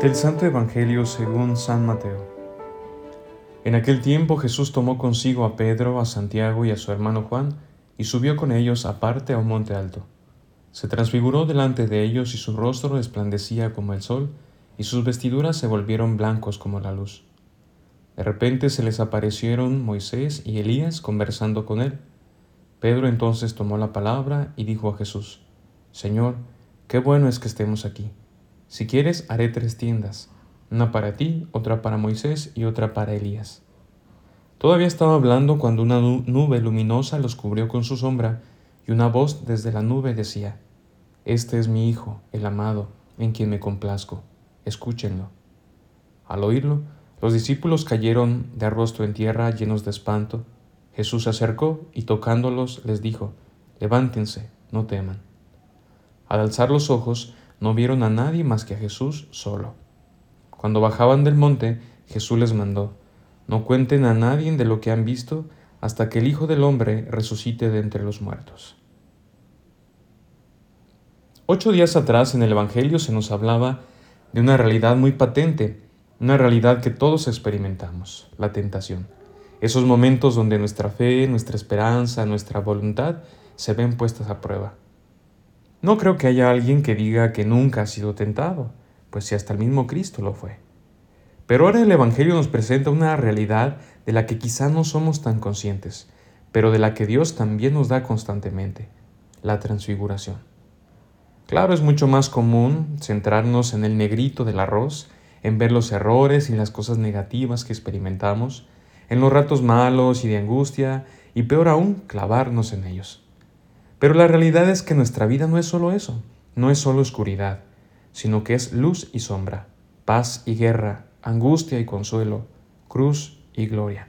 Del Santo Evangelio según San Mateo. En aquel tiempo Jesús tomó consigo a Pedro, a Santiago y a su hermano Juan, y subió con ellos aparte a un monte alto. Se transfiguró delante de ellos y su rostro resplandecía como el sol, y sus vestiduras se volvieron blancos como la luz. De repente se les aparecieron Moisés y Elías conversando con él. Pedro entonces tomó la palabra y dijo a Jesús, Señor, qué bueno es que estemos aquí. Si quieres, haré tres tiendas, una para ti, otra para Moisés y otra para Elías. Todavía estaba hablando cuando una nube luminosa los cubrió con su sombra, y una voz desde la nube decía, Este es mi Hijo, el amado, en quien me complazco, escúchenlo. Al oírlo, los discípulos cayeron de rostro en tierra llenos de espanto. Jesús se acercó y tocándolos les dijo, Levántense, no teman. Al alzar los ojos, no vieron a nadie más que a Jesús solo. Cuando bajaban del monte, Jesús les mandó, no cuenten a nadie de lo que han visto hasta que el Hijo del Hombre resucite de entre los muertos. Ocho días atrás en el Evangelio se nos hablaba de una realidad muy patente, una realidad que todos experimentamos, la tentación. Esos momentos donde nuestra fe, nuestra esperanza, nuestra voluntad se ven puestas a prueba. No creo que haya alguien que diga que nunca ha sido tentado, pues si hasta el mismo Cristo lo fue. Pero ahora el Evangelio nos presenta una realidad de la que quizá no somos tan conscientes, pero de la que Dios también nos da constantemente, la transfiguración. Claro, es mucho más común centrarnos en el negrito del arroz, en ver los errores y las cosas negativas que experimentamos, en los ratos malos y de angustia, y peor aún, clavarnos en ellos. Pero la realidad es que nuestra vida no es solo eso, no es solo oscuridad, sino que es luz y sombra, paz y guerra, angustia y consuelo, cruz y gloria.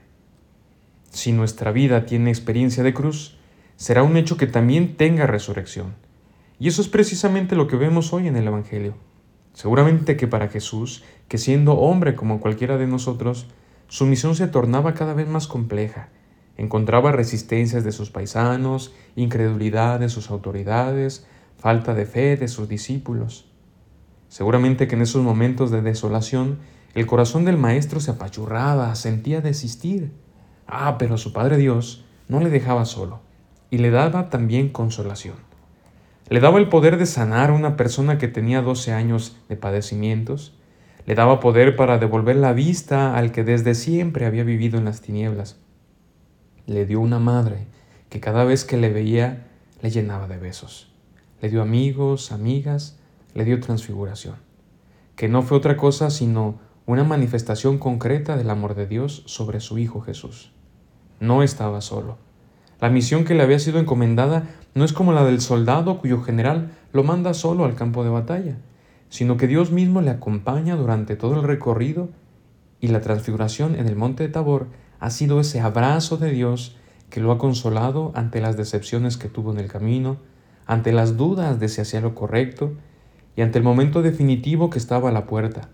Si nuestra vida tiene experiencia de cruz, será un hecho que también tenga resurrección. Y eso es precisamente lo que vemos hoy en el Evangelio. Seguramente que para Jesús, que siendo hombre como cualquiera de nosotros, su misión se tornaba cada vez más compleja Encontraba resistencias de sus paisanos, incredulidad de sus autoridades, falta de fe de sus discípulos. Seguramente que en esos momentos de desolación el corazón del maestro se apachurraba, sentía desistir. Ah, pero su Padre Dios no le dejaba solo y le daba también consolación. Le daba el poder de sanar a una persona que tenía 12 años de padecimientos, le daba poder para devolver la vista al que desde siempre había vivido en las tinieblas le dio una madre que cada vez que le veía le llenaba de besos. Le dio amigos, amigas, le dio transfiguración, que no fue otra cosa sino una manifestación concreta del amor de Dios sobre su Hijo Jesús. No estaba solo. La misión que le había sido encomendada no es como la del soldado cuyo general lo manda solo al campo de batalla, sino que Dios mismo le acompaña durante todo el recorrido y la transfiguración en el monte de Tabor ha sido ese abrazo de Dios que lo ha consolado ante las decepciones que tuvo en el camino, ante las dudas de si hacía lo correcto y ante el momento definitivo que estaba a la puerta,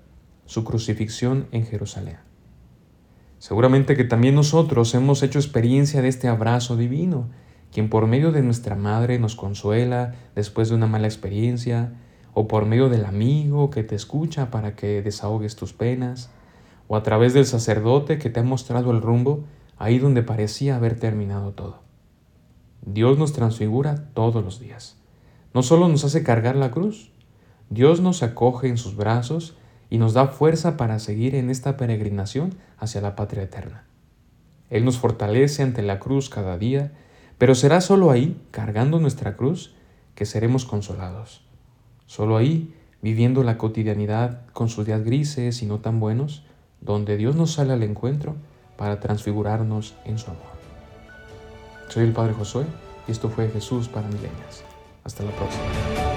su crucifixión en Jerusalén. Seguramente que también nosotros hemos hecho experiencia de este abrazo divino, quien por medio de nuestra madre nos consuela después de una mala experiencia, o por medio del amigo que te escucha para que desahogues tus penas, o a través del sacerdote que te ha mostrado el rumbo ahí donde parecía haber terminado todo. Dios nos transfigura todos los días. No solo nos hace cargar la cruz, Dios nos acoge en sus brazos y nos da fuerza para seguir en esta peregrinación hacia la patria eterna. Él nos fortalece ante la cruz cada día, pero será solo ahí, cargando nuestra cruz, que seremos consolados. Solo ahí, viviendo la cotidianidad con sus días grises y no tan buenos, donde Dios nos sale al encuentro para transfigurarnos en su amor. Soy el Padre Josué y esto fue Jesús para milenias. Hasta la próxima.